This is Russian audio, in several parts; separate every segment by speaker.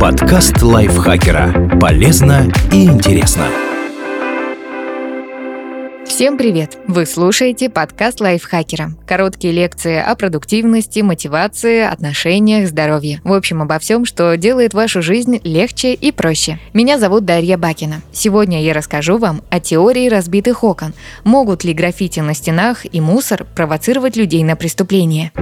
Speaker 1: Подкаст лайфхакера. Полезно и интересно.
Speaker 2: Всем привет! Вы слушаете подкаст лайфхакера. Короткие лекции о продуктивности, мотивации, отношениях, здоровье. В общем, обо всем, что делает вашу жизнь легче и проще. Меня зовут Дарья Бакина. Сегодня я расскажу вам о теории разбитых окон. Могут ли граффити на стенах и мусор провоцировать людей на преступление?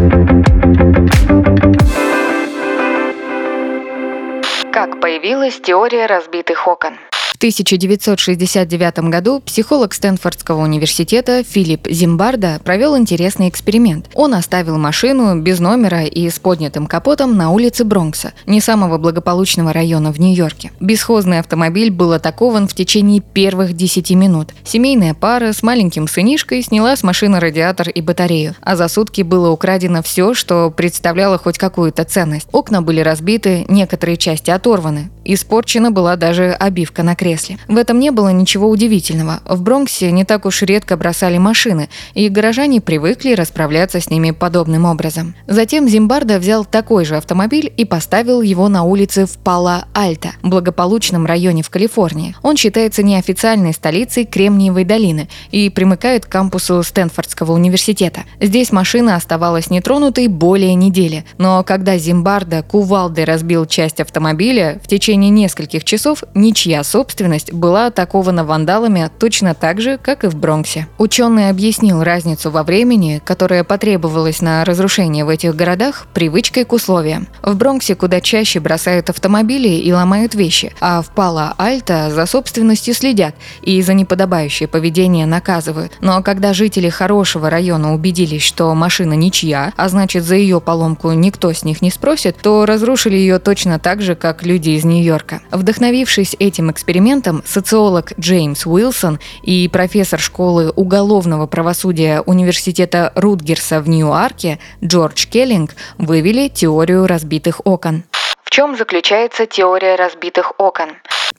Speaker 2: Появилась теория разбитых окон? 1969 году психолог Стэнфордского университета Филипп Зимбарда провел интересный эксперимент. Он оставил машину без номера и с поднятым капотом на улице Бронкса, не самого благополучного района в Нью-Йорке. Бесхозный автомобиль был атакован в течение первых 10 минут. Семейная пара с маленьким сынишкой сняла с машины радиатор и батарею, а за сутки было украдено все, что представляло хоть какую-то ценность. Окна были разбиты, некоторые части оторваны. Испорчена была даже обивка на кресле. В этом не было ничего удивительного. В Бронксе не так уж редко бросали машины, и горожане привыкли расправляться с ними подобным образом. Затем Зимбарда взял такой же автомобиль и поставил его на улице в Пала-Альта, благополучном районе в Калифорнии. Он считается неофициальной столицей Кремниевой долины и примыкает к кампусу Стэнфордского университета. Здесь машина оставалась нетронутой более недели, но когда Зимбарда кувалдой разбил часть автомобиля, в течение нескольких часов ничья собственность была атакована вандалами точно так же, как и в Бронксе. Ученый объяснил разницу во времени, которая потребовалась на разрушение в этих городах, привычкой к условиям. В Бронксе куда чаще бросают автомобили и ломают вещи, а в Пало-Альто за собственностью следят и за неподобающее поведение наказывают. Но когда жители хорошего района убедились, что машина ничья, а значит за ее поломку никто с них не спросит, то разрушили ее точно так же, как люди из Нью-Йорка. Вдохновившись этим экспериментом, социолог Джеймс Уилсон и профессор школы уголовного правосудия Университета Рутгерса в Нью-Арке Джордж Келлинг вывели теорию разбитых окон. Чем заключается теория разбитых окон?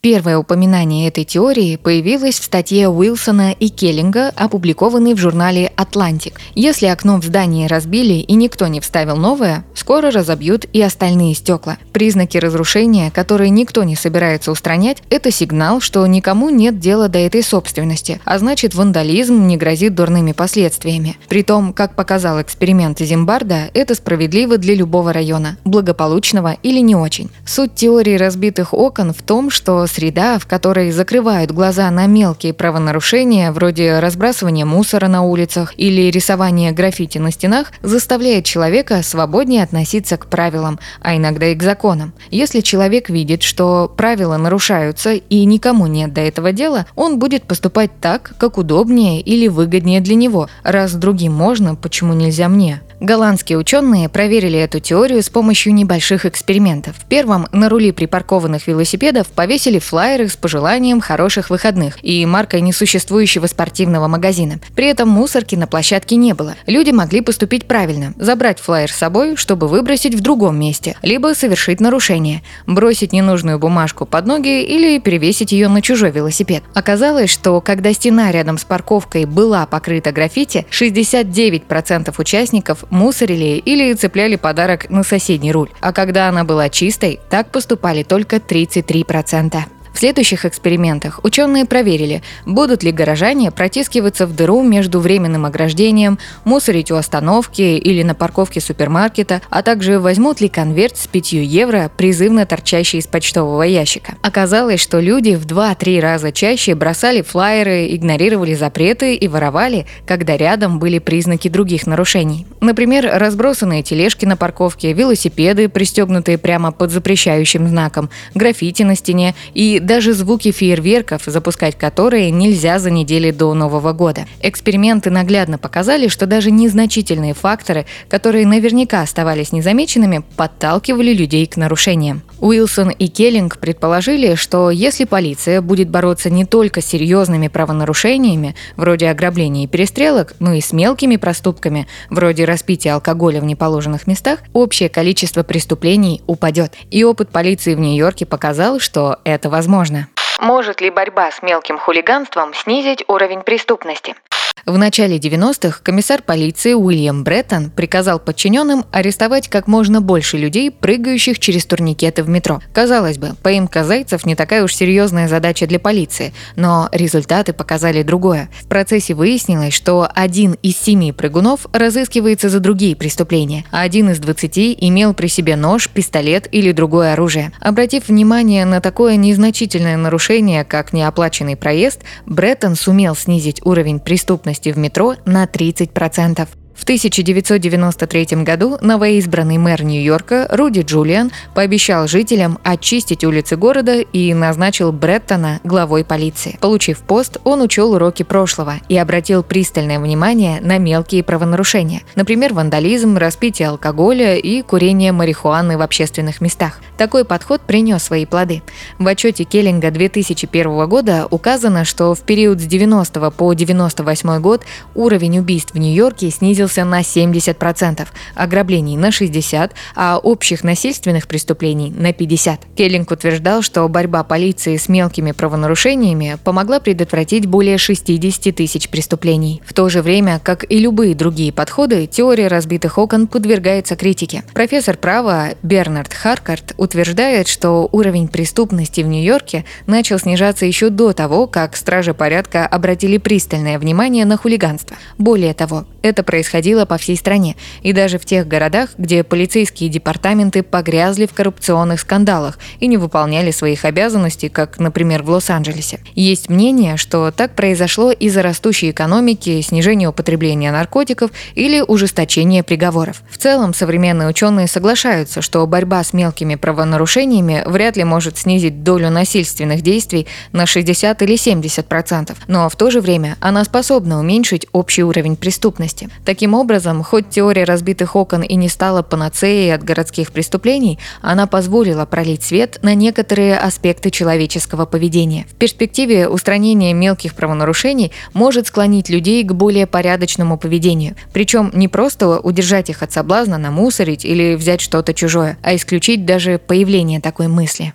Speaker 2: Первое упоминание этой теории появилось в статье Уилсона и Келлинга, опубликованной в журнале «Атлантик». Если окно в здании разбили и никто не вставил новое, скоро разобьют и остальные стекла. Признаки разрушения, которые никто не собирается устранять, это сигнал, что никому нет дела до этой собственности, а значит вандализм не грозит дурными последствиями. Притом, как показал эксперимент Зимбарда, это справедливо для любого района, благополучного или не очень. Суть теории разбитых окон в том, что среда, в которой закрывают глаза на мелкие правонарушения, вроде разбрасывания мусора на улицах или рисования граффити на стенах, заставляет человека свободнее относиться к правилам, а иногда и к законам. Если человек видит, что правила нарушаются и никому нет до этого дела, он будет поступать так, как удобнее или выгоднее для него. Раз другим можно, почему нельзя мне? Голландские ученые проверили эту теорию с помощью небольших экспериментов. В первом на рули припаркованных велосипедов повесили флайеры с пожеланием хороших выходных и маркой несуществующего спортивного магазина. При этом мусорки на площадке не было. Люди могли поступить правильно – забрать флайер с собой, чтобы выбросить в другом месте, либо совершить нарушение – бросить ненужную бумажку под ноги или перевесить ее на чужой велосипед. Оказалось, что когда стена рядом с парковкой была покрыта граффити, 69% участников мусорили или цепляли подарок на соседний руль. А когда она была чистой, так поступали только 33%. В следующих экспериментах ученые проверили, будут ли горожане протискиваться в дыру между временным ограждением, мусорить у остановки или на парковке супермаркета, а также возьмут ли конверт с 5 евро, призывно торчащий из почтового ящика. Оказалось, что люди в 2-3 раза чаще бросали флайеры, игнорировали запреты и воровали, когда рядом были признаки других нарушений. Например, разбросанные тележки на парковке, велосипеды, пристегнутые прямо под запрещающим знаком, граффити на стене и даже звуки фейерверков, запускать которые нельзя за недели до Нового года. Эксперименты наглядно показали, что даже незначительные факторы, которые наверняка оставались незамеченными, подталкивали людей к нарушениям. Уилсон и Келлинг предположили, что если полиция будет бороться не только с серьезными правонарушениями, вроде ограблений и перестрелок, но и с мелкими проступками, вроде распития алкоголя в неположенных местах, общее количество преступлений упадет. И опыт полиции в Нью-Йорке показал, что это возможно. Может ли борьба с мелким хулиганством снизить уровень преступности? В начале 90-х комиссар полиции Уильям Бреттон приказал подчиненным арестовать как можно больше людей, прыгающих через турникеты в метро. Казалось бы, поимка зайцев не такая уж серьезная задача для полиции, но результаты показали другое. В процессе выяснилось, что один из семи прыгунов разыскивается за другие преступления, а один из двадцати имел при себе нож, пистолет или другое оружие. Обратив внимание на такое незначительное нарушение, как неоплаченный проезд, Бреттон сумел снизить уровень преступности в метро на 30%. В 1993 году новоизбранный мэр Нью-Йорка Руди Джулиан пообещал жителям очистить улицы города и назначил Бреттона главой полиции. Получив пост, он учел уроки прошлого и обратил пристальное внимание на мелкие правонарушения, например, вандализм, распитие алкоголя и курение марихуаны в общественных местах. Такой подход принес свои плоды. В отчете Келлинга 2001 года указано, что в период с 90 по 98 год уровень убийств в Нью-Йорке снизился снизился на 70%, ограблений на 60%, а общих насильственных преступлений на 50%. Келлинг утверждал, что борьба полиции с мелкими правонарушениями помогла предотвратить более 60 тысяч преступлений. В то же время, как и любые другие подходы, теория разбитых окон подвергается критике. Профессор права Бернард Харкарт утверждает, что уровень преступности в Нью-Йорке начал снижаться еще до того, как стражи порядка обратили пристальное внимание на хулиганство. Более того, это происходило по всей стране, и даже в тех городах, где полицейские департаменты погрязли в коррупционных скандалах и не выполняли своих обязанностей, как, например, в Лос-Анджелесе. Есть мнение, что так произошло из-за растущей экономики, снижения употребления наркотиков или ужесточения приговоров. В целом, современные ученые соглашаются, что борьба с мелкими правонарушениями вряд ли может снизить долю насильственных действий на 60 или 70 процентов, но в то же время она способна уменьшить общий уровень преступности безопасности. Таким образом, хоть теория разбитых окон и не стала панацеей от городских преступлений, она позволила пролить свет на некоторые аспекты человеческого поведения. В перспективе устранение мелких правонарушений может склонить людей к более порядочному поведению. Причем не просто удержать их от соблазна намусорить или взять что-то чужое, а исключить даже появление такой мысли.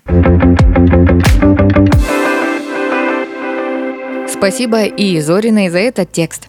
Speaker 2: Спасибо и Зориной за этот текст.